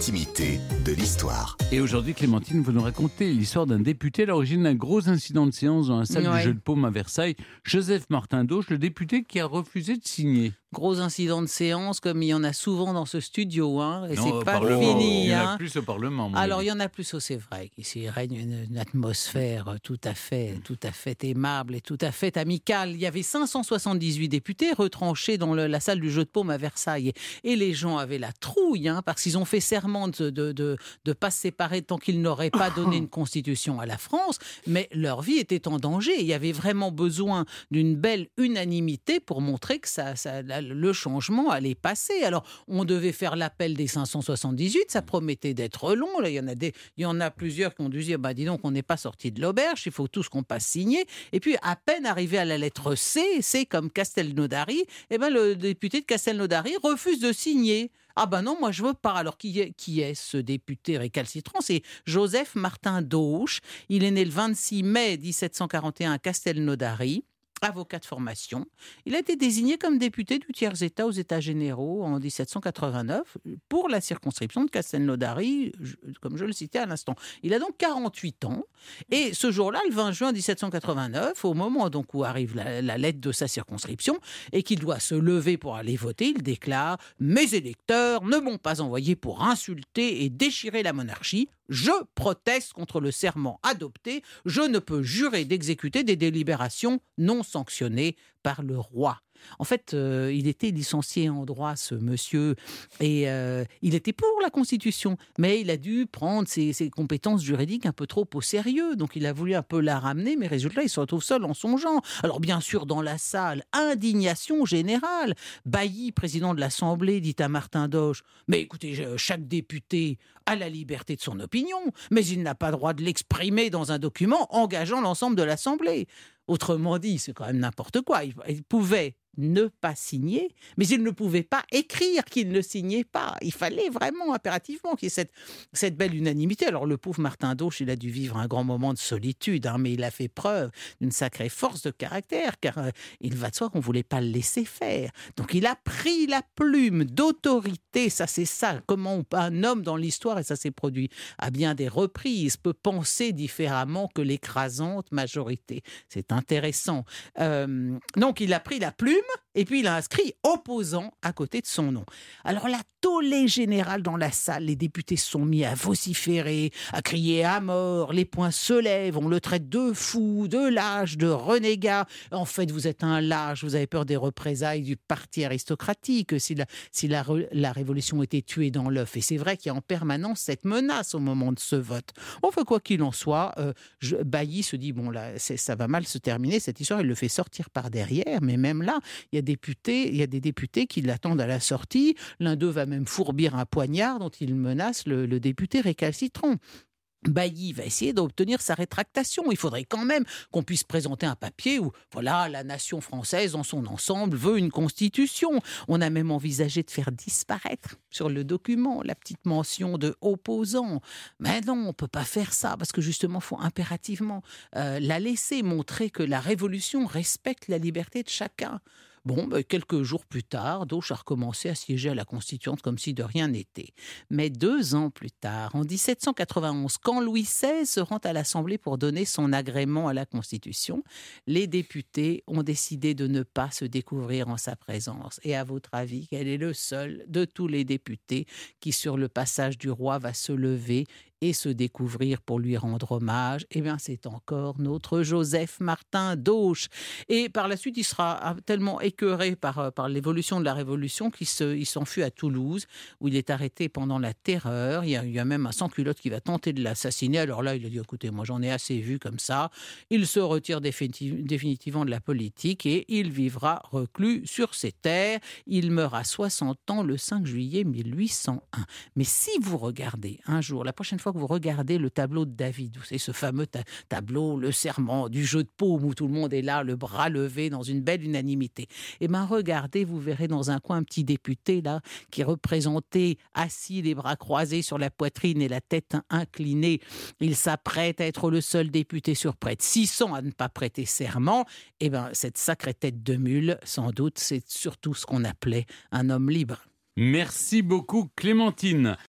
l'intimité de l'histoire. Et aujourd'hui, Clémentine, vous nous racontez l'histoire d'un député à l'origine d'un gros incident de séance dans la salle Ouais. du jeu de paume à Versailles. Joseph Martin Dauch, le député qui a refusé de signer. Gros incident de séance, comme il y en a souvent dans ce studio, hein, et c'est pas fini. Il y en a hein. plus au Parlement. Alors, il y en a plus, c'est vrai, qu'ici règne une, une atmosphère euh, tout à fait, tout à fait aimable et tout à fait amicale. Il y avait 578 députés retranchés dans le- la salle du jeu de paume à Versailles. Et les gens avaient la trouille, hein, parce qu'ils ont fait serment de de, de, de pas se séparer tant qu'ils n'auraient pas donné une constitution à la France, mais leur vie était en danger. Il y avait vraiment besoin d'une belle unanimité pour montrer que ça, ça- la- le changement allait passer. Alors, on devait faire l'appel des 578, ça promettait d'être long. Là, il y en a des, il y en a plusieurs qui ont dû dire, bah dis donc, on n'est pas sorti de l'auberge, il faut tous qu'on passe signer. Et puis, à peine arrivé à la lettre C, C comme Castelnaudary, eh ben le député de Castelnaudary refuse de signer. Ah ben non, moi je veux pas. Alors qui est, qui est ce député récalcitrant? C'est Joseph Martin Dauch. Il est né le 26 mai 1741 à Castelnaudary. Avocat de formation. Il a été désigné comme député du tiers-État aux États généraux en 1789 pour la circonscription de Castelnaudary, comme je le citais à l'instant. Il a donc 48 ans. Et ce jour-là, le 20 juin 1789, au moment donc où arrive la lettre de sa circonscription et qu'il doit se lever pour aller voter, il déclare Mes électeurs ne m'ont pas envoyé pour insulter et déchirer la monarchie. Je proteste contre le serment adopté. Je ne peux jurer d'exécuter des délibérations non sanctionnées par le roi. En fait, euh, il était licencié en droit, ce monsieur, et euh, il était pour la Constitution, mais il a dû prendre ses, compétences juridiques un peu trop au sérieux. Donc, il a voulu un peu la ramener, mais résultat, il se retrouve seul en son genre. Alors, bien sûr, dans la salle, indignation générale. Bailly, président de l'Assemblée, dit à Martin Doge Mais écoutez, chaque député a la liberté de son opinion, mais il n'a pas droit de l'exprimer dans un document engageant l'ensemble de l'Assemblée. Autrement dit, c'est quand même n'importe quoi. Il pouvait ne pas signer, mais il ne pouvait pas écrire qu'il ne signait pas. Il fallait vraiment impérativement qu'il y ait cette, belle unanimité. Alors le pauvre Martin Dauch, il a dû vivre un grand moment de solitude, hein, mais il a fait preuve d'une sacrée force de caractère, car euh, il va de soi qu'on ne voulait pas le laisser faire. Donc il a pris la plume d'autorité, ça c'est ça, comment un homme dans l'histoire, et ça s'est produit à bien des reprises, peut penser différemment que l'écrasante majorité. C'est intéressant. Euh, donc il a pris la plume et puis il a inscrit opposant à côté de son nom. Alors la tollée générale dans la salle, les députés se sont mis à vociférer, à crier à mort, les poings se lèvent, on le traite de fou, de lâche, de renégat. En fait, vous êtes un lâche, vous avez peur des représailles du parti aristocratique si la, si la, révolution était tuée dans l'œuf. Et c'est vrai qu'il y a en permanence cette menace au moment de ce vote. Enfin, quoi qu'il en soit, euh, Bailly se dit, bon, là, ça va mal se terminer, cette histoire, il le fait sortir par derrière, mais même là, il y a, des députés qui l'attendent à la sortie. L'un d'eux va même fourbir un poignard dont il menace le, le député récalcitrant. Bailly va essayer d'obtenir sa rétractation. Il faudrait quand même qu'on puisse présenter un papier où, voilà, la nation française dans son ensemble veut une constitution. On a même envisagé de faire disparaître sur le document la petite mention de opposant. Mais non, on peut pas faire ça parce que justement, il faut impérativement euh, la laisser montrer que la révolution respecte la liberté de chacun. Bon, ben, quelques jours plus tard, Dauch a recommencé à siéger à la Constituante comme si de rien n'était. Mais deux ans plus tard, en 1791, quand Louis XVI se rend à l'Assemblée pour donner son agrément à la Constitution, les députés ont décidé de ne pas se découvrir en sa présence. Et à votre avis, quel est le seul de tous les députés qui, sur le passage du roi, va se lever et se découvrir pour lui rendre hommage Eh bien, c'est encore notre Joseph Martin Dauch. Et par la suite, il sera tellement écœuré par, euh, par l'évolution de la Révolution qu'il se, il s'enfuit à Toulouse, où il est arrêté pendant la terreur. Il y a, même un sans-culotte qui va tenter de l'assassiner. Alors là, il a dit, écoutez, moi j'en ai assez vu comme ça. Il se retire définitiv- définitivement de la politique et il vivra reclus sur ses terres. Il meurt à 60 ans le 5 juillet 1801. Mais si vous regardez un jour, la prochaine que vous regardez le tableau de David, vous savez, ce fameux ta- tableau, le serment du jeu de paume où tout le monde est là, le bras levé dans une belle unanimité, eh bien regardez, vous verrez dans un coin un petit député là qui est représenté assis, les bras croisés sur la poitrine et la tête inclinée. Il s'apprête à être le seul député sur près de 600 à ne pas prêter serment. Eh bien, cette sacrée tête de mule, sans doute, c'est surtout ce qu'on appelait un homme libre. Merci beaucoup, Clémentine.